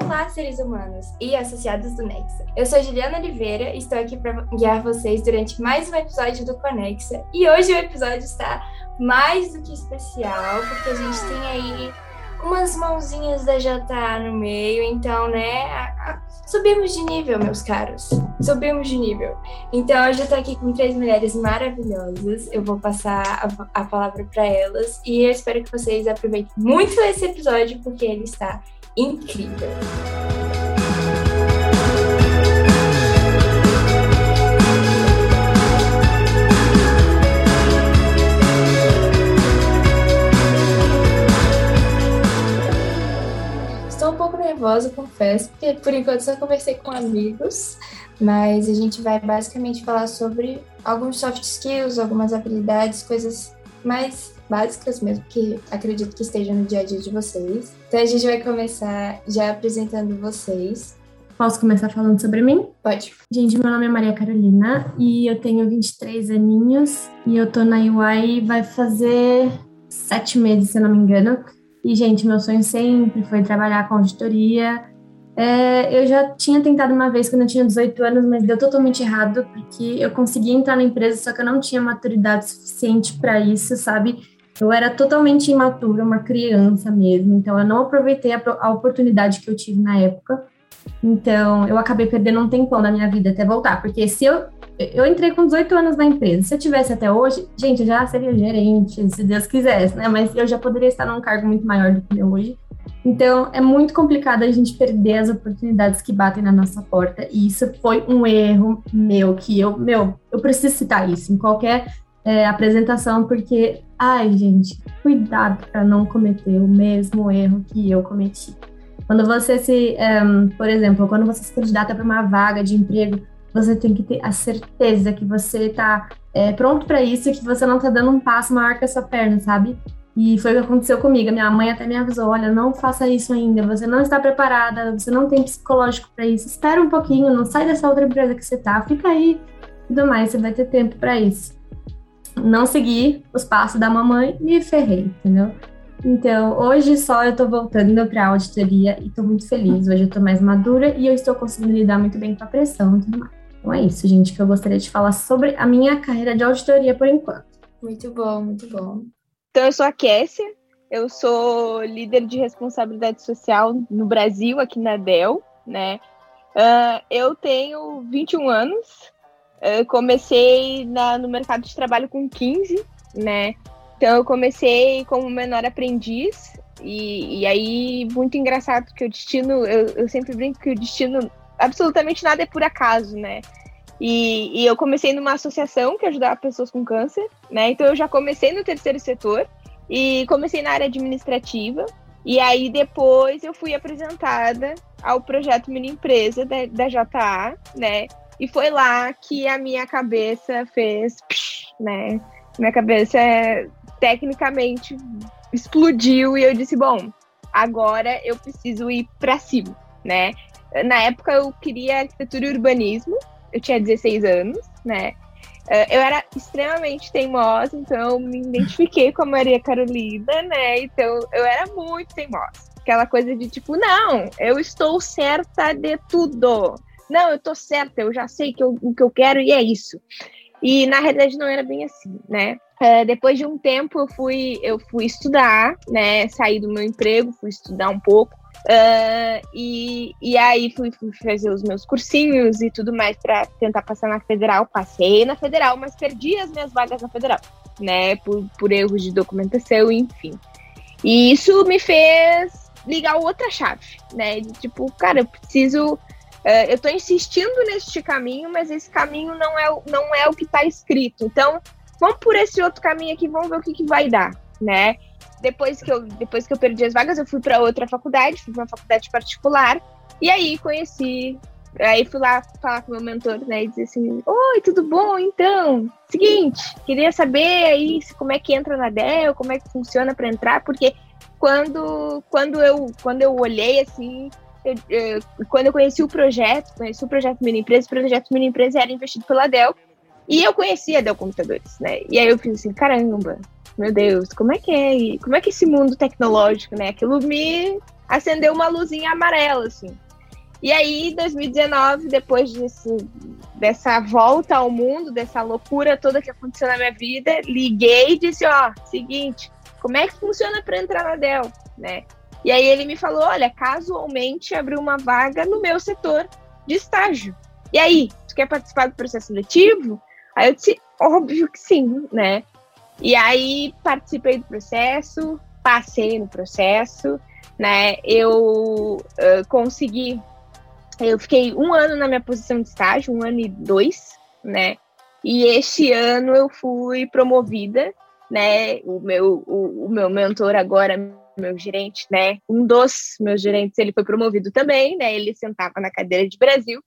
Olá, seres humanos e associados do Nexa. Eu sou Juliana Oliveira e estou aqui para guiar vocês durante mais um episódio do Conexa. E hoje o episódio está mais do que especial, porque a gente tem aí umas mãozinhas da JA no meio, então, né, subimos de nível, meus caros. Subimos de nível. Então, hoje eu estou aqui com três mulheres maravilhosas. Eu vou passar a, a palavra para elas e eu espero que vocês aproveitem muito esse episódio, porque ele está incrível. Estou um pouco nervosa, confesso, porque por enquanto só conversei com amigos, mas a gente vai basicamente falar sobre alguns soft skills, algumas habilidades, coisas mais básicas mesmo, que acredito que estejam no dia a dia de vocês. Então a gente vai começar já apresentando vocês. Posso começar falando sobre mim? Pode. Gente, meu nome é Maria Carolina e eu tenho 23 aninhos e eu tô na UI vai fazer sete meses, se eu não me engano. E, gente, meu sonho sempre foi trabalhar com auditoria, é, eu já tinha tentado uma vez quando eu tinha 18 anos, mas deu totalmente errado, porque eu consegui entrar na empresa, só que eu não tinha maturidade suficiente para isso, sabe? Eu era totalmente imatura, uma criança mesmo, então eu não aproveitei a, a oportunidade que eu tive na época. Então, eu acabei perdendo um tempão da minha vida até voltar, porque se eu eu entrei com 18 anos na empresa. Se eu tivesse até hoje, gente, eu já seria gerente, se Deus quisesse, né? Mas eu já poderia estar num cargo muito maior do que eu hoje. Então, é muito complicado a gente perder as oportunidades que batem na nossa porta. E isso foi um erro meu, que eu, meu, eu preciso citar isso em qualquer é, apresentação, porque, ai, gente, cuidado para não cometer o mesmo erro que eu cometi. Quando você se, um, por exemplo, quando você se candidata para uma vaga de emprego, você tem que ter a certeza que você está é, pronto para isso e que você não está dando um passo maior que a sua perna, sabe? E foi o que aconteceu comigo. Minha mãe até me avisou: olha, não faça isso ainda, você não está preparada, você não tem psicológico para isso. Espera um pouquinho, não sai dessa outra empresa que você tá, fica aí e tudo mais, você vai ter tempo para isso. Não segui os passos da mamãe e ferrei, entendeu? Então, hoje só eu tô voltando para a auditoria e tô muito feliz. Hoje eu tô mais madura e eu estou conseguindo lidar muito bem com a pressão e tudo mais. Então é isso, gente, que eu gostaria de falar sobre a minha carreira de auditoria por enquanto. Muito bom, muito bom. Então, eu sou a Kessia, eu sou líder de responsabilidade social no Brasil, aqui na Dell, né? Uh, eu tenho 21 anos, eu comecei na, no mercado de trabalho com 15, né? Então, eu comecei como menor aprendiz, e, e aí, muito engraçado que o destino, eu, eu sempre brinco que o destino, absolutamente nada é por acaso, né? E, e, eu comecei numa associação que ajudava pessoas com câncer, né? Então eu já comecei no terceiro setor e comecei na área administrativa. E aí depois eu fui apresentada ao projeto Mini Empresa da, da JA, né? E foi lá que a minha cabeça fez, psh, né? Minha cabeça tecnicamente explodiu e eu disse, bom, agora eu preciso ir para cima, né? Na época eu queria arquitetura e urbanismo, eu tinha 16 anos, né? Eh, eu era extremamente teimosa, então me identifiquei com a Maria Carolina, né? Então eu era muito teimosa. Aquela coisa de tipo, não, eu estou certa de tudo. Não, eu tô certa, eu já sei que eu, o que eu quero e é isso. E na realidade não era bem assim, né? Uh, depois de um tempo eu fui, eu fui estudar, né? Saí do meu emprego, fui estudar um pouco. Uh, e, e aí fui, fui, fazer os meus cursinhos e tudo mais para tentar passar na federal. Passei na federal, mas perdi as minhas vagas na federal, né? Por, por erros de documentação, enfim. E isso me fez ligar outra chave, né? De, tipo, cara, eu preciso. Uh, eu tô insistindo neste caminho, mas esse caminho não é, não é o que está escrito. Então, vamos por esse outro caminho aqui, vamos ver o que, que vai dar, né? depois que eu, depois que eu perdi as vagas, eu fui para outra faculdade, fui para uma faculdade particular, e aí conheci. Aí fui lá falar com meu mentor, né, e dizer assim: Oi, tudo bom? Então, seguinte, queria saber aí como é que entra na Dell, como é que funciona para entrar, porque quando, quando, eu, quando eu olhei assim, eu, eu, quando eu conheci o projeto, conheci o projeto Mini Empresa, o projeto Mini Empresa era investido pela Dell, e eu conhecia a Dell Computadores, né? E aí eu fiz assim, caramba, meu Deus, como é que é? Como é que esse mundo tecnológico, né? Aquilo me, acendeu uma luzinha amarela, assim. E aí, 2019, depois desse, dessa volta ao mundo, dessa loucura toda que aconteceu na minha vida, liguei e disse, ó, seguinte, como é que funciona para entrar na Dell, né? E aí ele me falou, olha, casualmente abriu uma vaga no meu setor de estágio. E aí, tu quer participar do processo seletivo? Aí eu disse, óbvio que sim, né? E aí participei do processo, passei no processo, né? Eu uh, consegui, eu fiquei um ano na minha posição de estágio, um ano e dois, né? E este ano eu fui promovida, né? O meu, o, o meu mentor agora, meu gerente, né? Um dos meus gerentes, ele foi promovido também, né? Ele sentava na cadeira de Brasil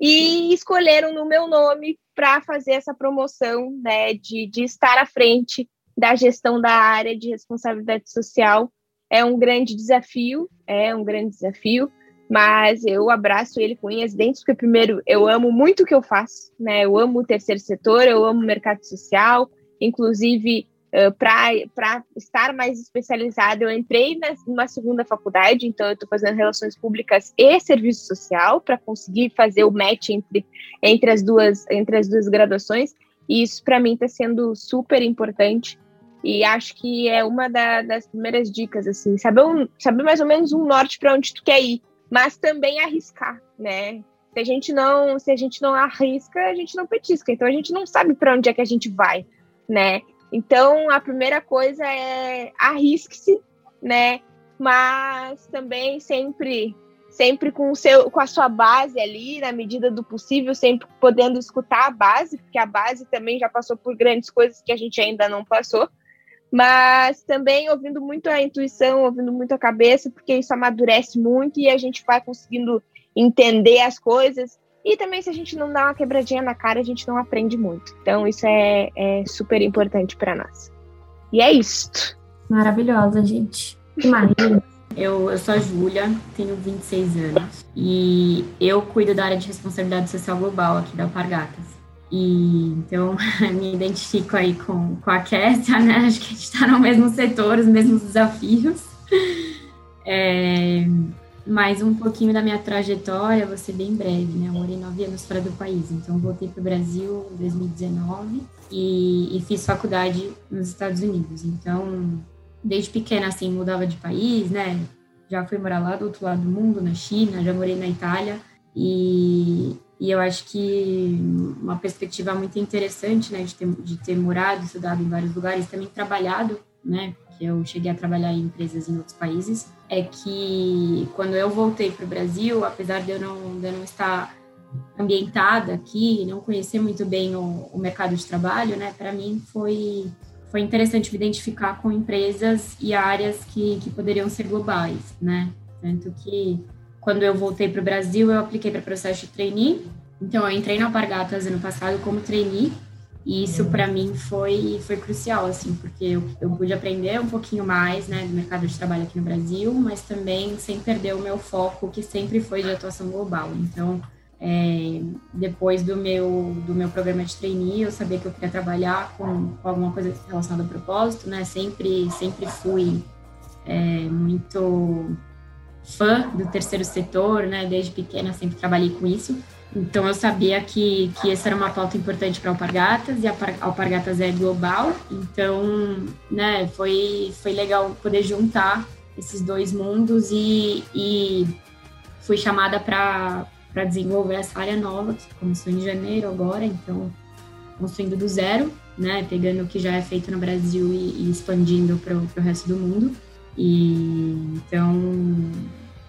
e escolheram no meu nome para fazer essa promoção, né, de, de estar à frente da gestão da área de responsabilidade social. É um grande desafio, é um grande desafio, mas eu abraço ele com unhas dentes, porque primeiro eu amo muito o que eu faço, né? Eu amo o terceiro setor, eu amo o mercado social, inclusive Uh, para estar mais especializada, eu entrei na, numa segunda faculdade, então eu estou fazendo relações públicas e serviço social para conseguir fazer o match entre, entre, as duas, entre as duas graduações, e isso para mim está sendo super importante. E acho que é uma da, das primeiras dicas, assim, saber, um, saber mais ou menos um norte para onde tu quer ir, mas também arriscar, né? Se a gente não, se a gente não arrisca, a gente não petisca. Então a gente não sabe para onde é que a gente vai, né? Então, a primeira coisa é arrisque-se, né? Mas também sempre sempre com o seu com a sua base ali, na medida do possível, sempre podendo escutar a base, porque a base também já passou por grandes coisas que a gente ainda não passou. Mas também ouvindo muito a intuição, ouvindo muito a cabeça, porque isso amadurece muito e a gente vai conseguindo entender as coisas e também, se a gente não dá uma quebradinha na cara, a gente não aprende muito. Então, isso é, é super importante para nós. E é isso. Maravilhosa, gente. Que maravilha. Eu, eu sou a Júlia, tenho 26 anos e eu cuido da área de responsabilidade social global aqui da Alpargatas. E então me identifico aí com, com a Kessia, né? Acho que a gente está no mesmo setor, os mesmos desafios. É, mas um pouquinho da minha trajetória, vou ser bem breve, né? Eu morei nove anos fora do país, então voltei para o Brasil em 2019 e, e, fiz faculdade nos Estados Unidos. Então, desde pequena, assim, mudava de país, né? Já fui morar lá do outro lado do mundo, na China, já morei na Itália e, e eu acho que uma perspectiva muito interessante, né? De ter, de ter morado, estudado em vários lugares, também trabalhado, né? Que eu cheguei a trabalhar em empresas em outros países, é que quando eu voltei para o Brasil, apesar de eu, não, de eu não estar ambientada aqui, não conhecer muito bem o, o mercado de trabalho, né, para mim foi foi interessante me identificar com empresas e áreas que, que poderiam ser globais, né? Tanto que quando eu voltei para o Brasil, eu apliquei para processo de trainee. Então, eu entrei na Alpargatas ano passado como trainee e isso para mim foi, foi crucial, assim, porque eu, eu pude aprender um pouquinho mais, né, do mercado de trabalho aqui no Brasil, mas também sem perder o meu foco, que sempre foi de atuação global. Então, é, depois do meu, do meu programa de trainee, eu sabia que eu queria trabalhar com, com alguma coisa relacionada ao propósito, né, sempre, sempre fui é, muito fã do terceiro setor, né, desde pequena sempre trabalhei com isso. Então eu sabia que, que essa era uma pauta importante para Alpargatas e a Alpargatas é global, então né, foi, foi legal poder juntar esses dois mundos e, e fui chamada para desenvolver essa área nova, que começou em janeiro agora, então construindo do zero, né, pegando o que já é feito no Brasil e, e expandindo para o resto do mundo. E então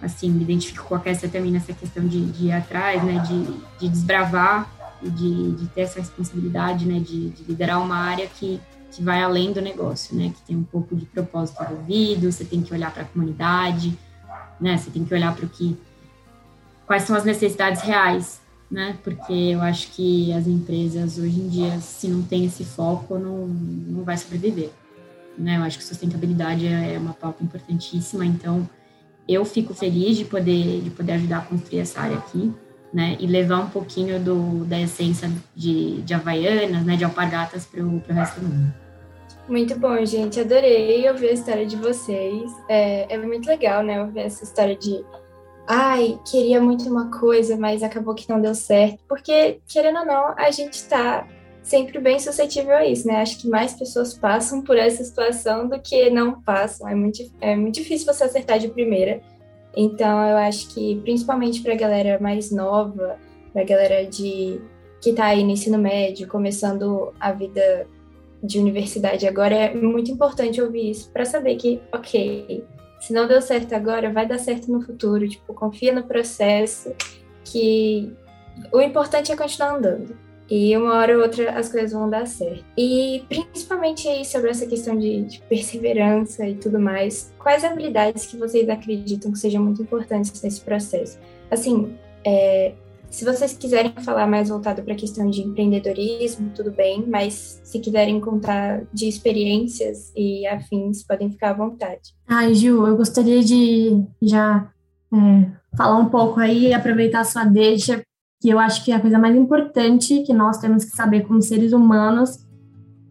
assim, me identifico com a Kessia também nessa questão de, de ir atrás, né, de, de desbravar e de, de, ter essa responsabilidade, né, de, de, liderar uma área que, que vai além do negócio, né, que tem um pouco de propósito envolvido, você tem que olhar para a comunidade, né, você tem que olhar para o que, quais são as necessidades reais, né, porque eu acho que as empresas hoje em dia, se não tem esse foco, não, não vai sobreviver, né, eu acho que sustentabilidade é, é uma pauta importantíssima, então eu fico feliz de poder, de poder ajudar a construir essa área aqui, né, e levar um pouquinho do, da essência de, de Havaianas, né, de alpargatas para o resto do mundo. Muito bom, gente. Adorei ouvir a história de vocês. É, é muito legal, né? Ouvir essa história de ai, queria muito uma coisa, mas acabou que não deu certo. Porque, querendo ou não, a gente está sempre bem suscetível a isso, né? Acho que mais pessoas passam por essa situação do que não passam. É muito, é muito difícil você acertar de primeira. Então, eu acho que, principalmente para a galera mais nova, para a galera de que está aí no ensino médio, começando a vida de universidade agora, é muito importante ouvir isso para saber que, ok, se não deu certo agora, vai dar certo no futuro. Tipo, confia no processo, que o importante é continuar andando. E uma hora ou outra as coisas vão dar certo. E principalmente aí sobre essa questão de, de perseverança e tudo mais, quais habilidades que vocês acreditam que sejam muito importantes nesse processo? Assim, é, se vocês quiserem falar mais voltado para a questão de empreendedorismo, tudo bem, mas se quiserem contar de experiências e afins, podem ficar à vontade. Ai, Ju, eu gostaria de já é, falar um pouco aí aproveitar a sua deixa, que eu acho que a coisa mais importante que nós temos que saber como seres humanos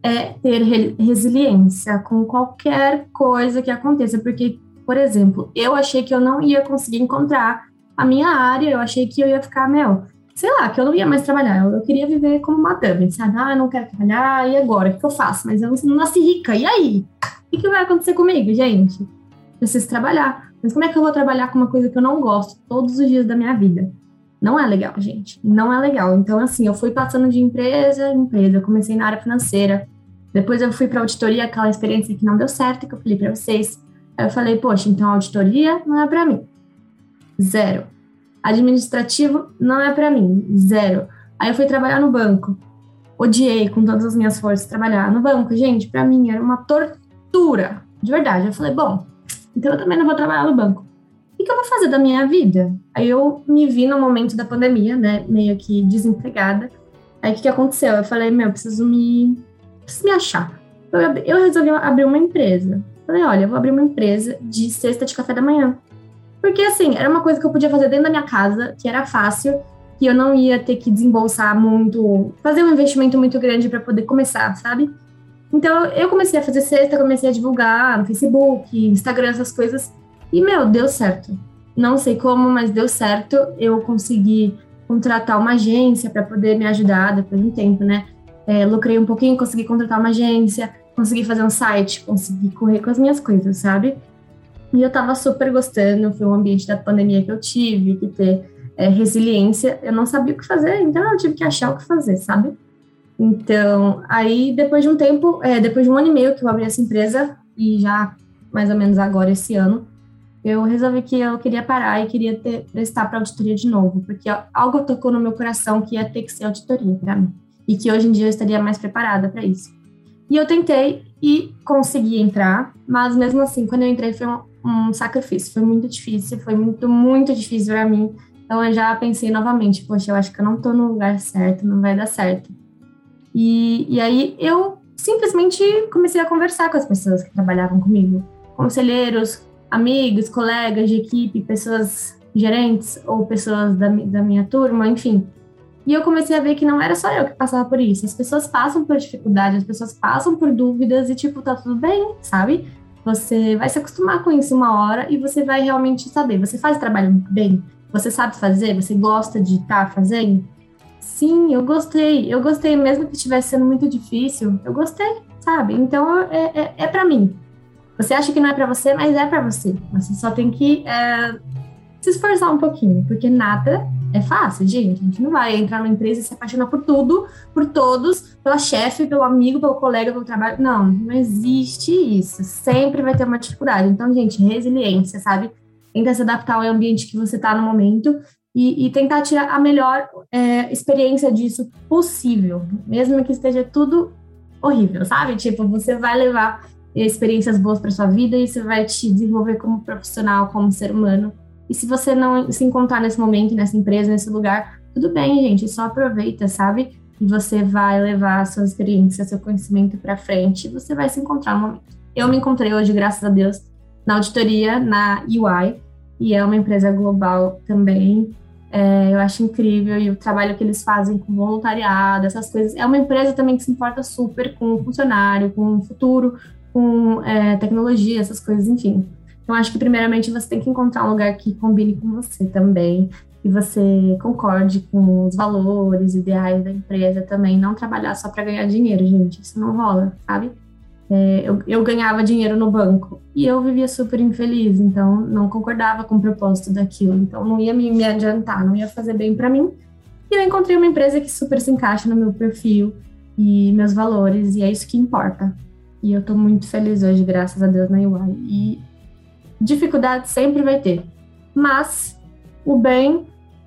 é ter re resiliência com qualquer coisa que aconteça, porque, por exemplo, eu achei que eu não ia conseguir encontrar a minha área, eu achei que eu ia ficar, meu, sei lá, que eu não ia mais trabalhar. Eu, eu queria viver como madame, sabe? Ah, não quero trabalhar, e agora? O que, eu faço? Mas eu não nasci rica, e aí? O que, que vai acontecer comigo, gente? Preciso trabalhar. Mas como é que eu vou trabalhar com uma coisa que eu não gosto todos os dias da minha vida? Não é legal, gente. Não é legal. Então, assim, eu fui passando de empresa em empresa. Eu comecei na área financeira. Depois eu fui para auditoria, aquela experiência que não deu certo, que eu falei para vocês. Aí eu falei, poxa, então auditoria não é para mim. Zero. Administrativo não é para mim. Zero. Aí eu fui trabalhar no banco. Odiei com todas as minhas forças trabalhar no banco. Gente, para mim era uma tortura. De verdade. Eu falei, bom, então eu também não vou trabalhar no banco. O que eu vou fazer da minha vida? Aí eu me vi no momento da pandemia, né, meio que desempregada. Aí o que, que aconteceu? Eu falei, meu, preciso me, preciso me achar. Eu, eu resolvi abrir uma empresa. Falei, olha, eu vou abrir uma empresa de cesta de café da manhã. Porque, assim, era uma coisa que eu podia fazer dentro da minha casa, que era fácil, que eu não ia ter que desembolsar muito, fazer um investimento muito grande para poder começar, sabe? Então, eu comecei a fazer cesta, comecei a divulgar no Facebook, Instagram, essas coisas. E, meu, deu certo. Não sei como, mas deu certo. Eu consegui contratar uma agência para poder me ajudar depois de um tempo, né? É, lucrei um pouquinho, consegui contratar uma agência, consegui fazer um site, consegui correr com as minhas coisas, sabe? E eu tava super gostando, foi um ambiente da pandemia que eu tive, que ter é, resiliência. Eu não sabia o que fazer, então eu tive que achar o que fazer, sabe? Então, aí depois de um tempo, é, depois de um ano e meio que eu abri essa empresa, e já mais ou menos agora esse ano, eu resolvi que eu queria parar e queria ter, prestar para auditoria de novo, porque algo tocou no meu coração que ia ter que ser auditoria para mim, e que hoje em dia eu estaria mais preparada para isso. E eu tentei e consegui entrar, mas mesmo assim, quando eu entrei foi um, um sacrifício. Foi muito difícil, foi muito, muito difícil para mim. Então eu já pensei novamente, poxa, eu acho que eu não tô no lugar certo, não vai dar certo. E, e aí eu simplesmente comecei a conversar com as pessoas que trabalhavam comigo, conselheiros, amigos, colegas de equipe, pessoas gerentes ou pessoas da, da minha turma, enfim. E eu comecei a ver que não era só eu que passava por isso. As pessoas passam por dificuldades, as pessoas passam por dúvidas e, tipo, tá tudo bem, sabe? Você vai se acostumar com isso uma hora e você vai realmente saber. Você faz o trabalho bem? Você sabe fazer? Você gosta de estar tá fazendo? Sim, eu gostei. Eu gostei, mesmo que estivesse sendo muito difícil. Eu gostei, sabe? Então é, é, é para mim. Você acha que não é para você, mas é para você. Você só tem que é, se esforçar um pouquinho, porque nada é fácil, gente. A gente não vai entrar numa empresa e se apaixonar por tudo, por todos, pela chefe, pelo amigo, pelo colega, pelo trabalho. Não, não existe isso. Sempre vai ter uma dificuldade. Então, gente, resiliência, sabe? Tenta se adaptar ao ambiente que você está no momento e, e, tentar tirar a melhor é, experiência disso possível, mesmo que esteja tudo horrível, sabe? Tipo, você vai levar experiências boas para sua vida e você vai te desenvolver como profissional, como ser humano e se você não se encontrar nesse momento, nessa empresa, nesse lugar, tudo bem, gente, só aproveita, sabe? E você vai levar a sua experiência, seu conhecimento para frente, e você vai se encontrar no momento. Eu me encontrei hoje, graças a Deus, na auditoria, na UI, e é uma empresa global também. É, eu acho incrível e o trabalho que eles fazem com voluntariado, essas coisas. É uma empresa também que se importa super com o funcionário, com o futuro, com é, tecnologia, essas coisas, enfim. Então, acho que primeiramente você tem que encontrar um lugar que combine com você também, que você concorde com os valores, ideais da empresa também. Não trabalhar só para ganhar dinheiro, gente. Isso não rola, sabe? É, eu, eu, ganhava dinheiro no banco e eu vivia super infeliz, então não concordava com o propósito daquilo, então não ia me, me adiantar, não ia fazer bem para mim. E eu encontrei uma empresa que super se encaixa no meu perfil e meus valores, e é isso que importa. E eu tô muito feliz hoje, graças a Deus, na UI. E dificuldade sempre vai ter, mas o bem,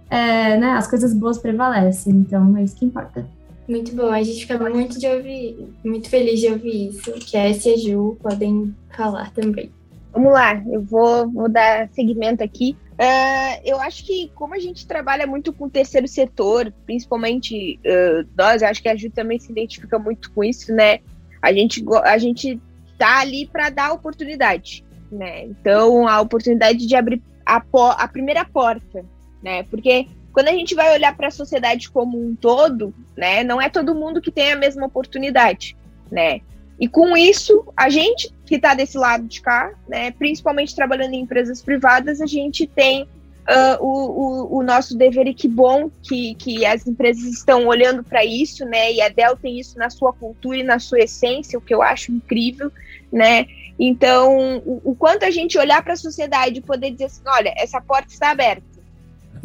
é, né, as coisas boas prevalecem, então é isso que importa. Muito bom, a gente fica muito de ouvir, muito feliz de ouvir isso. Que a S e a Ju podem falar também. Vamos lá, eu vou, vou dar seguimento aqui. Uh, eu acho que como a gente trabalha muito com o terceiro setor, principalmente uh, nós, acho que a Ju também se identifica muito com isso, né? A gente, a gente tá ali para dar oportunidade, né? Então, a oportunidade de abrir a, a primeira porta, né? Porque quando a gente vai olhar para a sociedade como um todo, né, não é todo mundo que tem a mesma oportunidade, né? E com isso, a gente que está desse lado de cá, né, principalmente trabalhando em empresas privadas, a gente tem uh, o, o, o, nosso dever e que bom que, que as empresas estão olhando para isso, né? E a Dell tem isso na sua cultura e na sua essência, o que eu acho incrível, né? Então, o, o quanto a gente olhar para a sociedade e poder dizer assim, olha, essa porta está aberta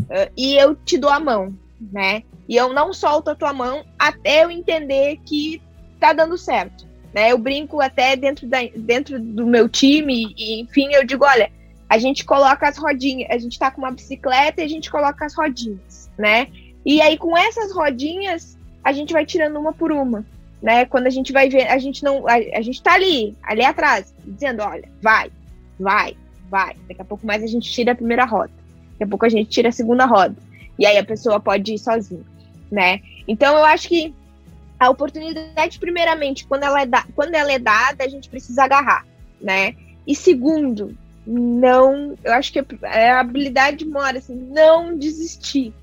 Uh, e eu te dou a mão, né? E eu não solto a tua mão até eu entender que tá dando certo, né? Eu brinco até dentro, da, dentro do meu time e, enfim, eu digo, olha, a gente coloca as rodinhas, a gente tá com uma bicicleta e a gente coloca as rodinhas, né? E aí com essas rodinhas a gente vai tirando uma por uma, né? Quando a gente vai ver, a gente não, a, a gente tá ali, ali atrás, dizendo, olha, vai, vai, vai. Daqui a pouco mais a gente tira a primeira roda. Daqui a pouco a gente tira a segunda roda. E aí a pessoa pode ir sozinha, né? Então eu acho que a oportunidade, primeiramente, quando ela é, da, quando ela é dada, a gente precisa agarrar, né? E segundo, não, eu acho que é a habilidade mora assim, não desistir.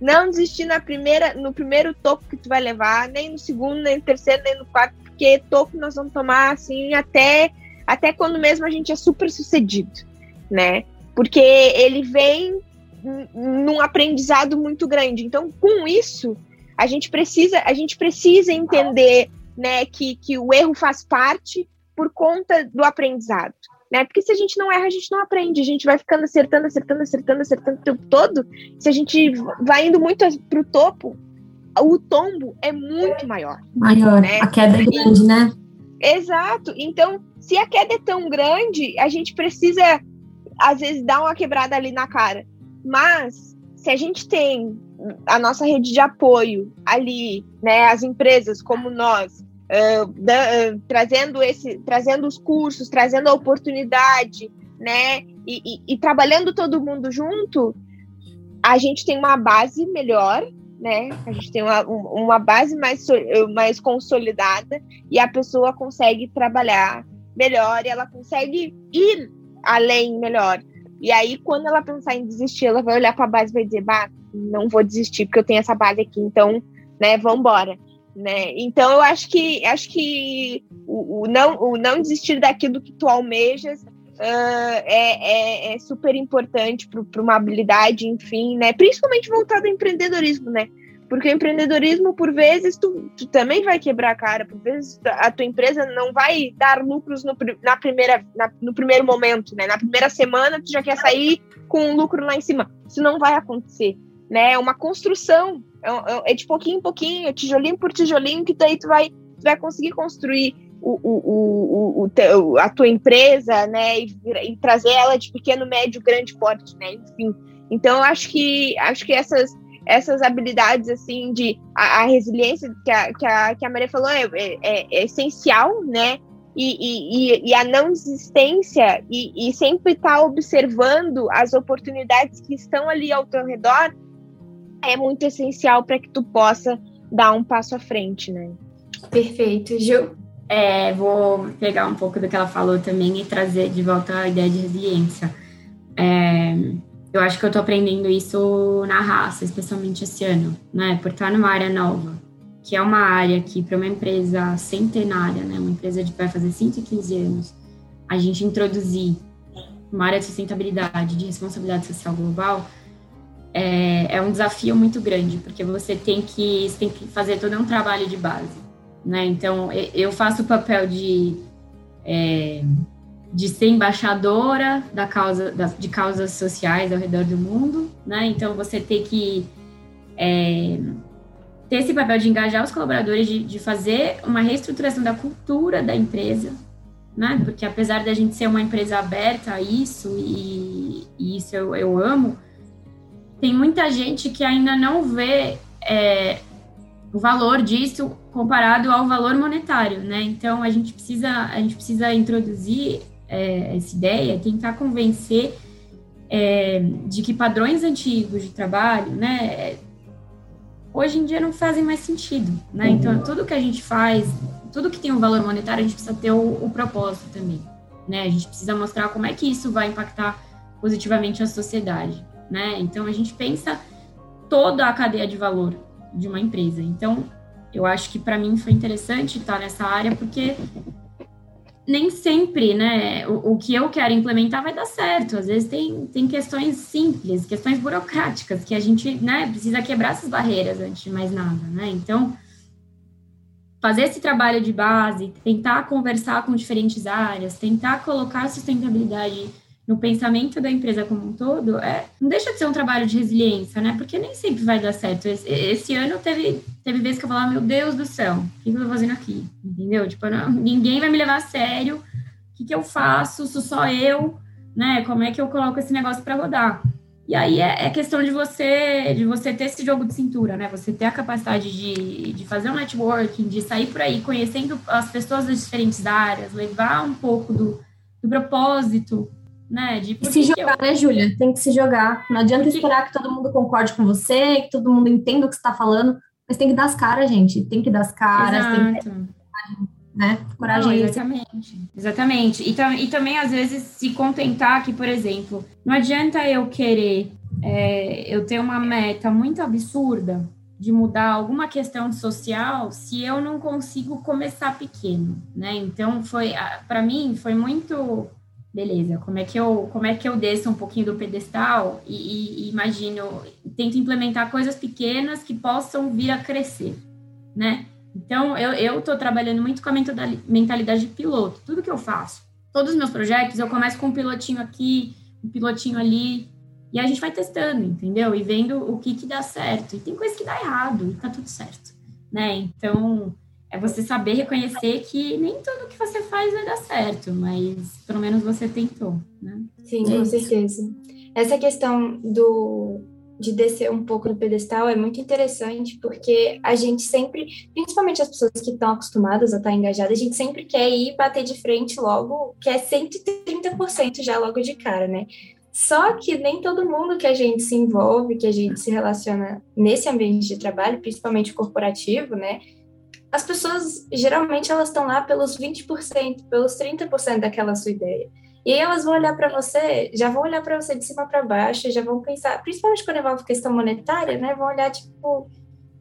Não desistir na primeira, no primeiro toco que tu vai levar, nem no segundo, nem no terceiro, nem no quarto, porque toco nós vamos tomar assim até até quando mesmo a gente é super sucedido, né? porque ele vem num aprendizado muito grande. Então, com isso, a gente precisa, a gente precisa entender, né, que, que o erro faz parte por conta do aprendizado, né? Porque se a gente não erra, a gente não aprende, a gente vai ficando acertando, acertando, acertando, acertando o tempo todo. Se a gente vai indo muito para o topo, o tombo é muito maior. Maior, né? a queda é grande, né? Exato. Então, se a queda é tão grande, a gente precisa às vezes dá uma quebrada ali na cara. Mas se a gente tem a nossa rede de apoio ali, né, as empresas como nós, uh, da, uh, trazendo esse, trazendo os cursos, trazendo a oportunidade, né, e, e, e, trabalhando todo mundo junto, a gente tem uma base melhor, né, a gente tem uma, uma base mais, mais consolidada e a pessoa consegue trabalhar melhor e ela consegue ir além, melhor. E aí, quando ela pensar em desistir, ela vai olhar para a base e vai dizer, bah, não vou desistir porque eu tenho essa base aqui, então, né, vambora. Né? Então eu acho que acho que o, o não, o não desistir daquilo que tu almejas uh, é, é, é, super importante para uma habilidade, enfim, né? Principalmente voltado ao empreendedorismo, né? Porque o empreendedorismo, por vezes, tu, tu, também vai quebrar a cara, por vezes a tua empresa não vai dar lucros no, na primeira, na, no primeiro momento, né? Na primeira semana, tu já quer sair com um lucro lá em cima. Isso não vai acontecer, né? É uma construção, é, é de pouquinho em pouquinho, tijolinho por tijolinho, que daí tu vai, tu vai conseguir construir o, o, o, o, teu, a tua empresa, né? E, e trazer ela de pequeno, médio, grande porte, né? Enfim. Então, eu acho que, acho que essas essas habilidades, assim, de a, a resiliência que a, que, a, que a Maria falou é, é, é essencial, né? E, e, e, a não desistência e, e sempre estar tá observando as oportunidades que estão ali ao teu redor é muito essencial para que tu possa dar um passo à frente, né? Perfeito, Ju. É, vou pegar um pouco do que ela falou também e trazer de volta a ideia de resiliência. É, Eu acho que eu tô aprendendo isso na raça, especialmente esse ano, né? Por estar numa área nova, que é uma área que, para uma empresa centenária, né? Uma empresa de vai fazer 115 anos, a gente introduzir uma área de sustentabilidade, de responsabilidade social global, é, é um desafio muito grande, porque você tem que, você tem que fazer todo um trabalho de base, né? Então, eu faço o papel de... É, de ser embaixadora da causa, de causas sociais ao redor do mundo, né? Então você tem que é, ter esse papel de engajar os colaboradores, de, de, fazer uma reestruturação da cultura da empresa, né? Porque apesar da gente ser uma empresa aberta a isso e, e isso eu, eu, amo, tem muita gente que ainda não vê é, o valor disso comparado ao valor monetário, né? Então a gente precisa a gente precisa introduzir é, essa ideia, tentar convencer é, de que padrões antigos de trabalho, né, hoje em dia não fazem mais sentido, né? Uhum. Então, tudo que a gente faz, tudo que tem um valor monetário, a gente precisa ter o, o propósito também, né? A gente precisa mostrar como é que isso vai impactar positivamente a sociedade, né? Então, a gente pensa toda a cadeia de valor de uma empresa. Então, eu acho que para mim foi interessante estar nessa área porque nem sempre, né, o, o, que eu quero implementar vai dar certo. Às vezes tem, tem questões simples, questões burocráticas, que a gente, né, precisa quebrar essas barreiras antes de mais nada, né? Então, fazer esse trabalho de base, tentar conversar com diferentes áreas, tentar colocar sustentabilidade no pensamento da empresa como um todo, é, não deixa de ser um trabalho de resiliência, né? Porque nem sempre vai dar certo. Esse, esse ano teve, teve vezes que eu falava, meu Deus do céu, o que, eu tô fazendo aqui? Entendeu? Tipo, não, ninguém vai me levar a sério. O que, que eu faço? Sou só eu, né? Como é que eu coloco esse negócio para rodar? E aí é, é, questão de você de você ter esse jogo de cintura, né? Você ter a capacidade de, de fazer um networking, de sair por aí conhecendo as pessoas das diferentes áreas, levar um pouco do, do propósito né? De se jogar, eu... né, Júlia? Tem que se jogar. Não adianta porque... esperar que todo mundo concorde com você, que todo mundo entenda o que você está falando, mas tem que dar as caras, gente. Tem que dar as caras, Exato. tem que né? Coragem. Não, exatamente. Exatamente. E, tam e também, às vezes, se contentar que, por exemplo, não adianta eu querer é, eu ter uma meta muito absurda de mudar alguma questão social se eu não consigo começar pequeno, né? Então foi para mim foi muito beleza, como é que eu, como é que eu desço um pouquinho do pedestal e, e, imagino, tento implementar coisas pequenas que possam vir a crescer, né? Então, eu, tô trabalhando muito com a mentalidade de piloto. Tudo que eu faço, todos os meus projetos, eu começo com um pilotinho aqui, um pilotinho ali, e a gente vai testando, entendeu? E vendo o que que dá certo. E tem coisa que dá errado, e tá tudo certo, né? Então, é você saber reconhecer que nem tudo que você faz vai dar certo, mas pelo menos você tentou, né? Sim, com certeza. Essa questão do de descer um pouco do pedestal é muito interessante porque a gente sempre, principalmente as pessoas que estão acostumadas a estar engajadas, a gente sempre quer ir bater de frente logo, que é 130% já logo de cara, né? Só que nem todo mundo que a gente se envolve, que a gente se relaciona nesse ambiente de trabalho, principalmente corporativo, né? As pessoas geralmente elas estão lá pelos 20%, pelos 30% daquela sua ideia. E aí elas vão olhar para você, já vão olhar para você de cima para baixo, já vão pensar, principalmente quando envolve questão monetária, né? Vão olhar tipo,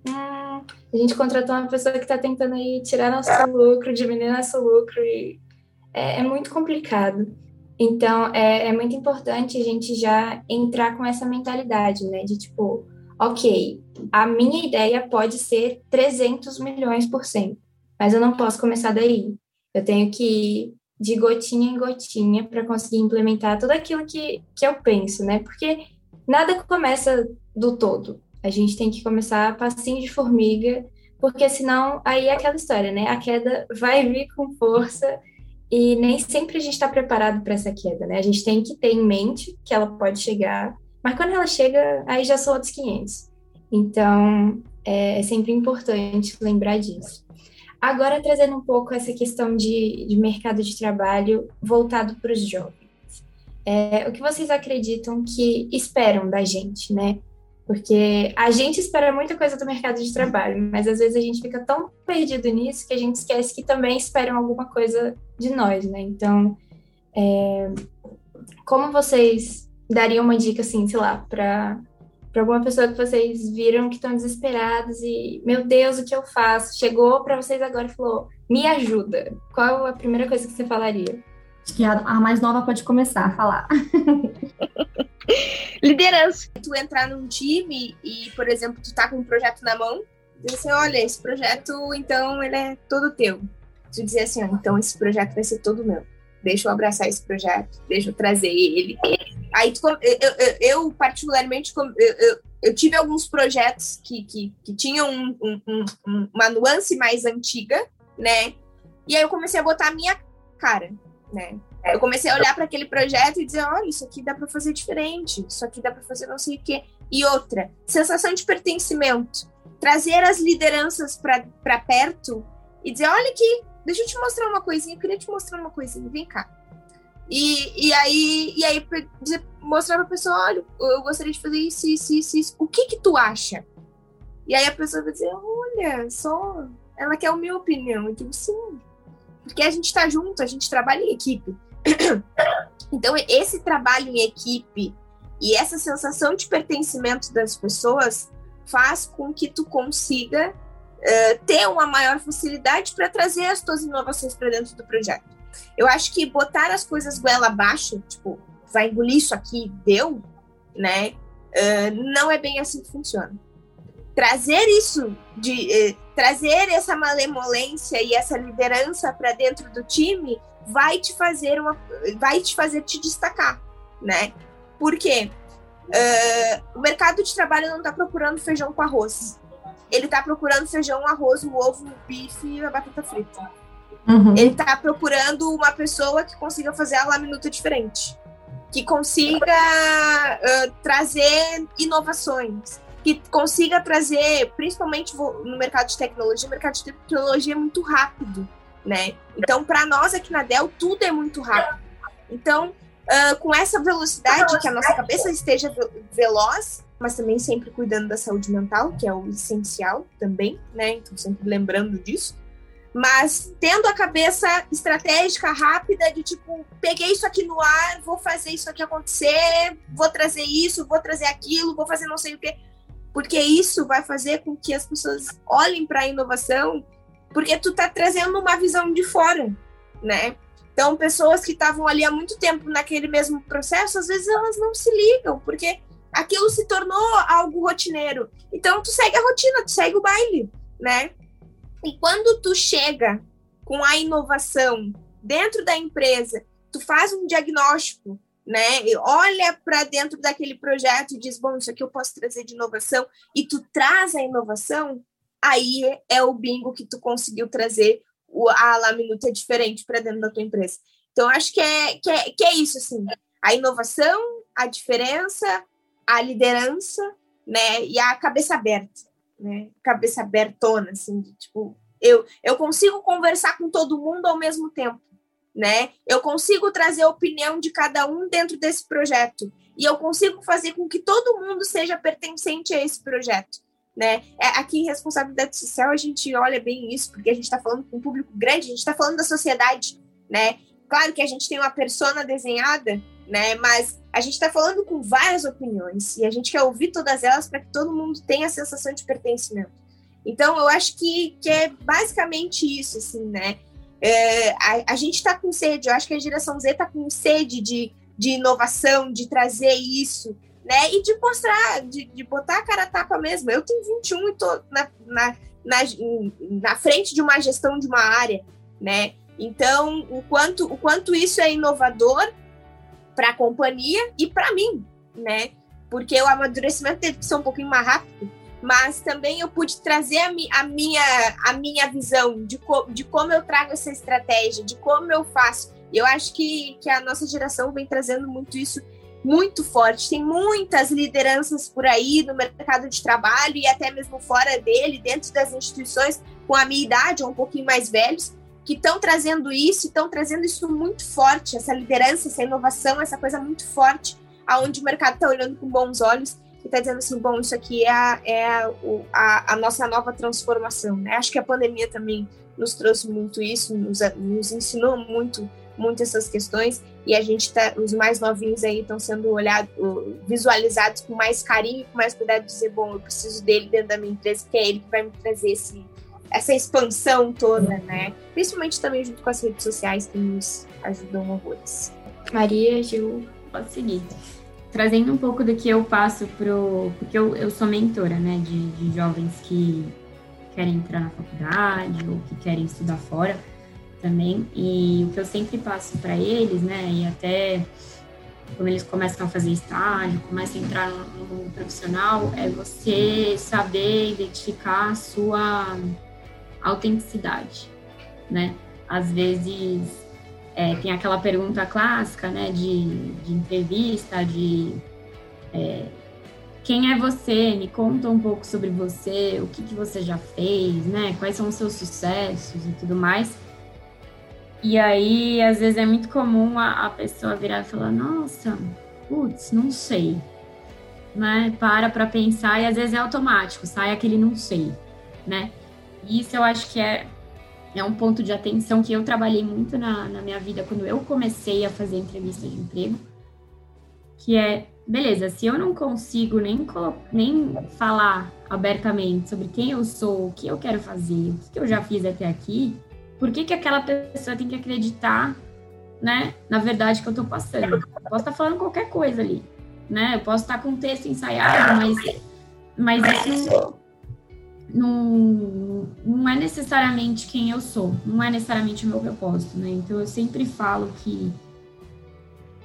hum, a gente contratou uma pessoa que está tentando aí tirar nosso lucro, diminuir nosso lucro e é, é muito complicado. Então é, é muito importante a gente já entrar com essa mentalidade, né? De tipo, ok, a minha ideia pode ser 300 milhões por cento, mas eu não posso começar daí. Eu tenho que ir de gotinha em gotinha para conseguir implementar tudo aquilo que, que eu penso, né? Porque nada começa do todo. A gente tem que começar passinho de formiga, porque senão aí é aquela história, né? A queda vai vir com força e nem sempre a gente está preparado para essa queda, né? A gente tem que ter em mente que ela pode chegar mas quando ela chega, aí já são outros 500. Então, é, é sempre importante lembrar disso. Agora, trazendo um pouco essa questão de, de mercado de trabalho voltado para os jovens. É, o que vocês acreditam que esperam da gente, né? Porque a gente espera muita coisa do mercado de trabalho, mas às vezes a gente fica tão perdido nisso que a gente esquece que também esperam alguma coisa de nós, né? Então, é, como vocês dariam uma dica, assim, sei lá, para para alguma pessoa que vocês viram que estão desesperados e, meu Deus, o que eu faço? Chegou para vocês agora e falou, me ajuda. Qual a primeira coisa que você falaria? Acho que a, a mais nova pode começar a falar. Liderança. Tu entrar num time e, por exemplo, tu tá com um projeto na mão, dizer assim, olha, esse projeto, então, ele é todo teu. Tu dizer assim, ó, então esse projeto vai ser todo meu. Deixa eu abraçar esse projeto, deixa eu trazer ele. Aí, eu, eu, eu, particularmente, eu, eu, tive alguns projetos que, que, que tinham um, um, um, uma nuance mais antiga, né? E aí eu comecei a botar a minha cara, né? Eu comecei a olhar para aquele projeto e dizer, olha, isso aqui dá para fazer diferente, isso aqui dá para fazer não sei o quê. E outra, sensação de pertencimento. Trazer as lideranças para perto e dizer, olha aqui, deixa eu te mostrar uma coisinha, eu queria te mostrar uma coisinha, vem cá. E, e aí, e aí mostrar para a pessoa, olha, eu gostaria de fazer isso, isso, isso, isso. O que que tu acha? E aí a pessoa vai dizer, olha, só, ela quer a minha opinião. Eu digo, sim, porque a gente está junto, a gente trabalha em equipe. Então, esse trabalho em equipe e essa sensação de pertencimento das pessoas faz com que tu consiga uh, ter uma maior facilidade para trazer as tuas inovações para dentro do projeto. Eu acho que botar as coisas goela abaixo, tipo, vai engolir isso aqui, deu, né? Uh, não é bem assim que funciona. Trazer isso, de uh, trazer essa malemolência e essa liderança para dentro do time vai te fazer uma, vai te fazer te destacar, né? Por quê? Uh, o mercado de trabalho não está procurando feijão com arroz. Ele está procurando feijão, arroz, o ovo, o bife e a batata frita. Uhum. Ele está procurando uma pessoa que consiga fazer a lá minuta diferente, que consiga uh, trazer inovações, que consiga trazer, principalmente no mercado de tecnologia, o mercado de tecnologia é muito rápido né? Então, para nós aqui na Dell, tudo é muito rápido. Então, uh, com essa velocidade, que a nossa cabeça esteja veloz, mas também sempre cuidando da saúde mental, que é o essencial também, né? Então, sempre lembrando disso. Mas tendo a cabeça estratégica, rápida, de tipo, peguei isso aqui no ar, vou fazer isso aqui acontecer, vou trazer isso, vou trazer aquilo, vou fazer não sei o quê. Porque isso vai fazer com que as pessoas olhem para a inovação porque tu tá trazendo uma visão de fora, né? Então, pessoas que estavam ali há muito tempo naquele mesmo processo, às vezes elas não se ligam, porque aquilo se tornou algo rotineiro. Então, tu segue a rotina, tu segue o baile, né? E quando tu chega com a inovação dentro da empresa, tu faz um diagnóstico, né? E olha para dentro daquele projeto e diz, bom, isso aqui eu posso trazer de inovação, e tu traz a inovação, aí é o bingo que tu conseguiu trazer a La Minuta diferente para dentro da tua empresa. Então, acho que é, que, é, que é isso, assim, a inovação, a diferença, a liderança, né, e a cabeça aberta, né, cabeça abertona, assim, de, tipo, eu, eu consigo conversar com todo mundo ao mesmo tempo, né, eu consigo trazer a opinião de cada um dentro desse projeto, e eu consigo fazer com que todo mundo seja pertencente a esse projeto né? É, aqui em responsabilidade social a gente olha bem isso, porque a gente está falando com um público grande, a gente está falando da sociedade, né? Claro que a gente tem uma persona desenhada, né? Mas a gente está falando com várias opiniões e a gente quer ouvir todas elas para que todo mundo tenha a sensação de pertencimento. Então, eu acho que, que é basicamente isso, assim, né? É, a, a, gente está com sede, eu acho que a geração Z está com sede de, de inovação, de trazer isso, né? E de mostrar, de, de botar a cara a tapa mesmo. Eu tenho 21 e tô na, na, na, na frente de uma gestão de uma área, né? Então, o quanto, o quanto isso é inovador para a companhia e para mim, né? Porque o amadurecimento teve que ser um pouquinho mais rápido, mas também eu pude trazer a, mi, a minha, a minha visão de, co, de como eu trago essa estratégia, de como eu faço. Eu acho que, que a nossa geração vem trazendo muito isso muito forte. Tem muitas lideranças por aí no mercado de trabalho e até mesmo fora dele, dentro das instituições, com a minha idade ou um pouquinho mais velhos, que estão trazendo isso, estão trazendo isso muito forte, essa liderança, essa inovação, essa coisa muito forte, aonde o mercado está olhando com bons olhos e está dizendo assim, bom, isso aqui é, a, é a, a, nossa nova transformação. Né? Acho que a pandemia também nos trouxe muito isso, nos, nos ensinou muito muito essas questões e a gente tá, os mais novinhos aí estão sendo olhados, visualizados com mais carinho, com mais cuidado de dizer, bom, eu preciso dele dentro da minha empresa, que é ele que vai me trazer esse, essa expansão toda, né? Principalmente também junto com as redes sociais que nos ajudam horrores. Maria, Gil, pode seguir. Trazendo um pouco do que eu passo pro. Porque eu, eu sou mentora, né, de, de jovens que querem entrar na faculdade ou que querem estudar fora também. E o que eu sempre passo para eles, né, e até quando eles começam a fazer estágio, começam a entrar no, no mundo profissional, é você saber identificar a sua autenticidade, né? Às vezes é, tem aquela pergunta clássica, né, de, de entrevista, de é, quem é você? Me conta um pouco sobre você, o que, que você já fez, né? Quais são os seus sucessos e tudo mais. E aí, às vezes é muito comum a, a pessoa virar e falar, nossa, putz, não sei. Né? Para para pensar e às vezes é automático, sai aquele não sei, né? Isso eu acho que é, é um ponto de atenção que eu trabalhei muito na, na minha vida quando eu comecei a fazer entrevista de emprego, que é, beleza, se eu não consigo nem, nem falar abertamente sobre quem eu sou, o que eu quero fazer, o que eu já fiz até aqui, por que, que aquela pessoa tem que acreditar, né, na verdade que eu estou passando? Eu posso estar falando qualquer coisa ali, né? Eu posso estar com um texto ensaiado, mas, mas isso não, não é necessariamente quem eu sou, não é necessariamente o meu propósito, né? Então eu sempre falo que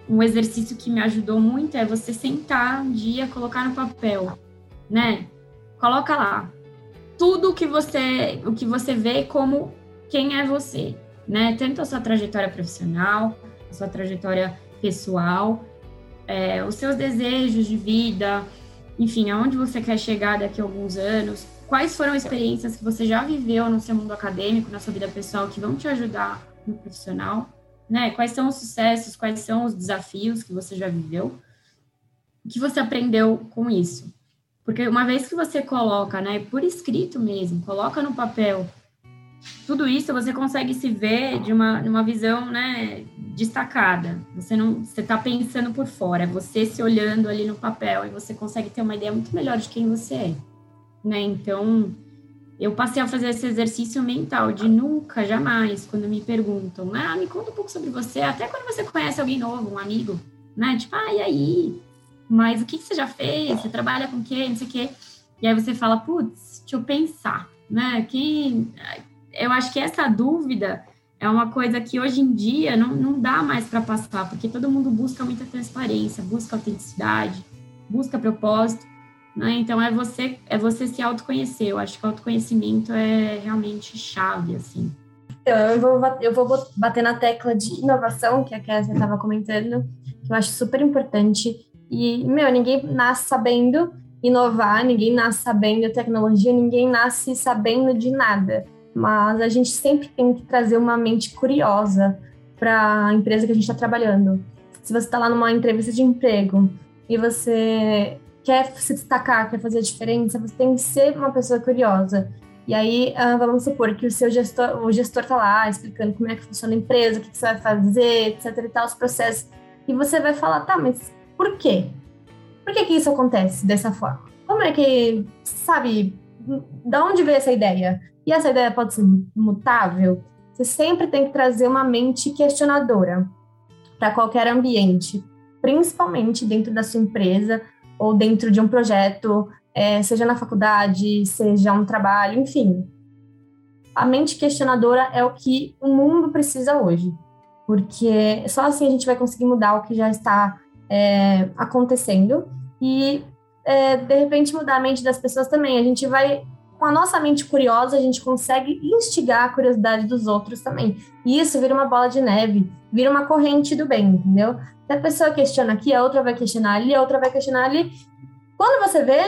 um exercício que me ajudou muito é você sentar um dia, colocar no papel, né? Coloca lá tudo o que você, o que você vê como quem é você, né? Tanto a sua trajetória profissional, a sua trajetória pessoal, é, os seus desejos de vida, enfim, aonde você quer chegar daqui a alguns anos, quais foram experiências que você já viveu no seu mundo acadêmico, na sua vida pessoal, que vão te ajudar no profissional, né? Quais são os sucessos, quais são os desafios que você já viveu, o que você aprendeu com isso? Porque uma vez que você coloca, né, por escrito mesmo, coloca no papel tudo isso você consegue se ver de uma, uma visão né, destacada. Você não você está pensando por fora, é você se olhando ali no papel e você consegue ter uma ideia muito melhor de quem você é. Né? Então, eu passei a fazer esse exercício mental de nunca, jamais, quando me perguntam, ah, me conta um pouco sobre você, até quando você conhece alguém novo, um amigo, né? Tipo, ah, e aí? Mas o que, você já fez? Você trabalha com o? Não sei o quê. E aí você fala, putz, deixa eu pensar, né? Que eu acho que essa dúvida é uma coisa que hoje em dia não, não dá mais para passar, porque todo mundo busca muita transparência, busca autenticidade, busca propósito, né? Então é você é você se autoconhecer. Eu acho que o autoconhecimento é realmente chave, assim. Então, eu vou, eu vou bater na tecla de inovação, que a Kézia estava comentando, que eu acho super importante. E, meu, ninguém nasce sabendo inovar, ninguém nasce sabendo tecnologia, ninguém nasce sabendo de nada mas a gente sempre tem que trazer uma mente curiosa para a empresa que a gente está trabalhando. Se você está lá numa entrevista de emprego e você quer se destacar, quer fazer a diferença, você tem que ser uma pessoa curiosa. E aí, ah, vamos supor que o seu gestor, o gestor está lá explicando como é que funciona a empresa, o que você vai fazer, etc e tal, os processos. E você vai falar, tá, mas por quê? Por que que isso acontece dessa forma? Como é que, sabe, da onde veio essa ideia? e essa ideia pode ser mutável, você sempre tem que trazer uma mente questionadora para qualquer ambiente, principalmente dentro da sua empresa ou dentro de um projeto, é, seja na faculdade, seja um trabalho, enfim. A mente questionadora é o que o mundo precisa hoje, porque só assim a gente vai conseguir mudar o que já está é, acontecendo e, é, de repente, mudar a mente das pessoas também. A gente vai com a nossa mente curiosa, a gente consegue instigar a curiosidade dos outros também. E isso vira uma bola de neve, vira uma corrente do bem, entendeu? Se a pessoa questiona aqui, a outra vai questionar ali, a outra vai questionar ali. Quando você vê,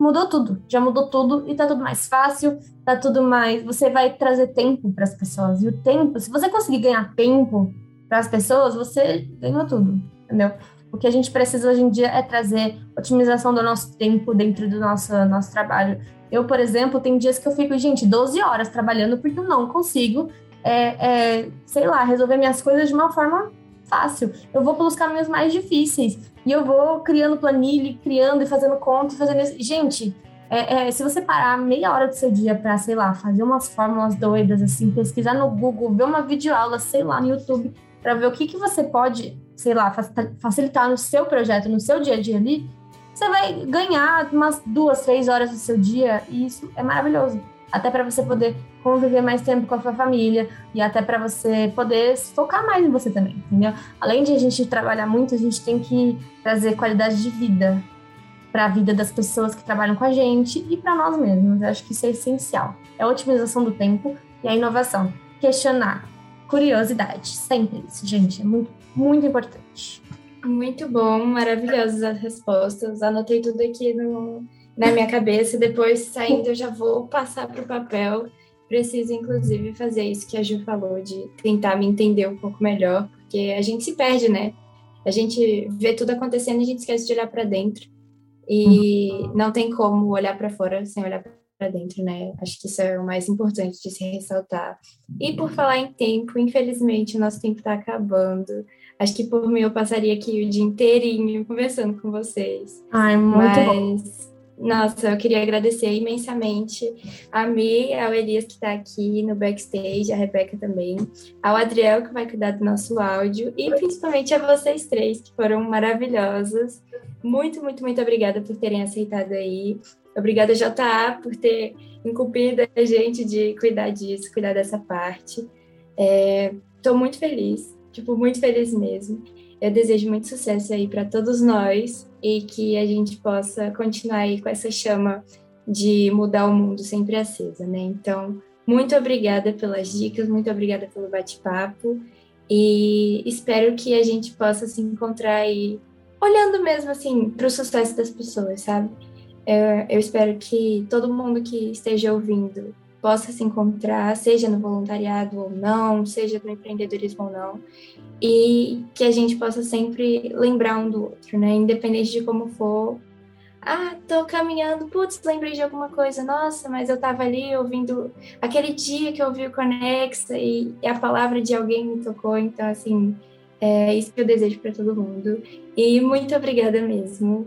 mudou tudo, já mudou tudo e tá tudo mais fácil, tá tudo mais. Você vai trazer tempo para as pessoas. E o tempo, se você conseguir ganhar tempo para as pessoas, você ganhou tudo, entendeu? O que a gente precisa hoje em dia é trazer otimização do nosso tempo dentro do nosso, nosso trabalho. Eu, por exemplo, tem dias que eu fico, gente, 12 horas trabalhando porque eu não consigo é, é, sei lá, resolver minhas coisas de uma forma fácil. Eu vou pelos caminhos mais difíceis. E eu vou criando planilha, criando e fazendo conta fazendo isso. Gente, é, é, se você parar meia hora do seu dia para, sei lá, fazer umas fórmulas doidas, assim, pesquisar no Google, ver uma videoaula, sei lá, no YouTube, para ver o que, que você pode, sei lá, facilitar no seu projeto, no seu dia a dia ali, você vai ganhar umas duas, três horas do seu dia e isso é maravilhoso. Até para você poder conviver mais tempo com a sua família e até para você poder focar mais em você também, entendeu? Além de a gente trabalhar muito, a gente tem que trazer qualidade de vida para a vida das pessoas que trabalham com a gente e para nós mesmos. Eu acho que isso é essencial. É a otimização do tempo e a inovação. Questionar, curiosidade, sempre isso, gente, é muito, muito importante. Muito bom, maravilhosas as respostas. Anotei tudo aqui no, na minha cabeça. Depois, saindo, eu já vou passar para o papel. Preciso, inclusive, fazer isso que a Ju falou, de tentar me entender um pouco melhor, porque a gente se perde, né? A gente vê tudo acontecendo e a gente esquece de olhar para dentro. E uhum. não tem como olhar para fora sem olhar para dentro, né? Acho que isso é o mais importante de se ressaltar. E por falar em tempo, infelizmente o nosso tempo está acabando. Acho que por mim eu passaria aqui o dia inteirinho conversando com vocês. Ai, muito Mas... bom. Nossa, eu queria agradecer imensamente a Mi, ao Elias que está aqui no backstage, a Rebeca também, ao Adriel que vai cuidar do nosso áudio e principalmente a vocês três que foram maravilhosos. Muito, muito, muito obrigada por terem aceitado aí. Obrigada, JA, por ter incumbido a gente de cuidar disso, cuidar dessa parte. Estou é, muito feliz, tipo, muito feliz mesmo. Eu desejo muito sucesso aí para todos nós e que a gente possa continuar aí com essa chama de mudar o mundo sempre acesa, né? Então, muito obrigada pelas dicas, muito obrigada pelo bate-papo e espero que a gente possa se encontrar aí olhando mesmo assim para o sucesso das pessoas, sabe? Eu, eu espero que todo mundo que esteja ouvindo possa se encontrar, seja no voluntariado ou não, seja no empreendedorismo ou não, e que a gente possa sempre lembrar um do outro, né? Independente de como for. Ah, tô caminhando, putz, lembrei de alguma coisa, nossa, mas eu tava ali ouvindo aquele dia que eu ouvi o Conexa e, a palavra de alguém me tocou, então, assim, é isso que eu desejo para todo mundo. E muito obrigada mesmo.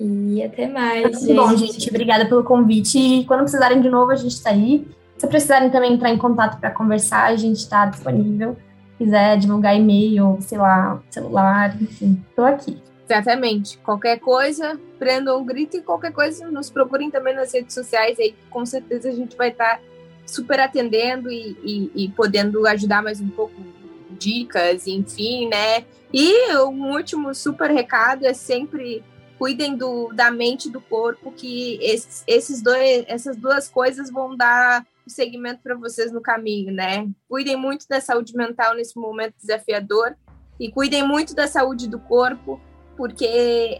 E até mais. Gente. Bom, gente, obrigada pelo convite. E quando precisarem de novo, a gente está aí. Se precisarem também entrar em contato para conversar, a gente está disponível quiser divulgar e-mail, sei lá, celular, enfim, estou aqui. Exatamente. Qualquer coisa, prendam um grito e qualquer coisa, nos procurem também nas redes sociais, aí com certeza a gente vai estar tá super atendendo e, e, e, podendo ajudar mais um pouco, dicas, enfim, né? E um último super recado é sempre cuidem do, da mente e do corpo, que esses, esses dois, essas duas coisas vão dar segmento para vocês no caminho, né? Cuidem muito da saúde mental nesse momento desafiador e cuidem muito da saúde do corpo, porque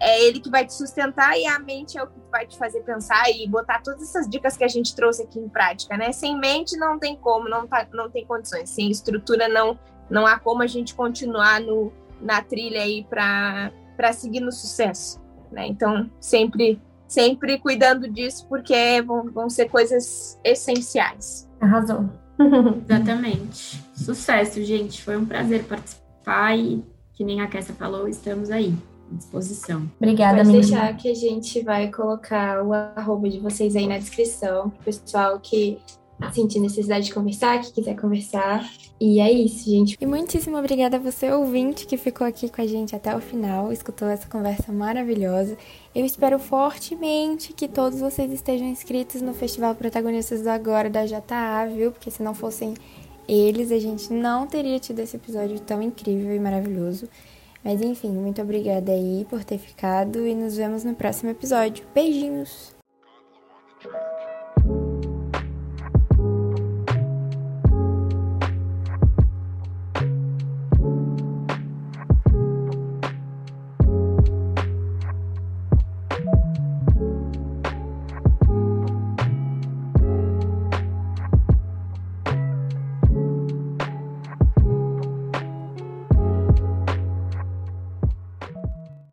é ele que vai te sustentar e a mente é o que vai te fazer pensar e botar todas essas dicas que a gente trouxe aqui em prática, né? Sem mente não tem como, não, tá, não tem condições. Sem estrutura não não há como a gente continuar no, na trilha aí para seguir no sucesso, né? Então, sempre sempre cuidando disso, porque vão, vão ser coisas essenciais. Arrasou. Exatamente. Sucesso, gente. Foi um prazer participar e, que nem a Kessia falou, estamos aí, à disposição. Obrigada, Pode menina. deixar que a gente vai colocar o arroba de vocês aí na descrição, pro pessoal que sentir necessidade de conversar, que quiser conversar. E é isso, gente. E muitíssimo obrigada a você, ouvinte, que ficou aqui com a gente até o final, escutou essa conversa maravilhosa. Eu espero fortemente que todos vocês estejam inscritos no Festival Protagonistas do Agora da JA, viu? Porque se não fossem eles, a gente não teria tido esse episódio tão incrível e maravilhoso. Mas enfim, muito obrigada aí por ter ficado e nos vemos no próximo episódio. Beijinhos!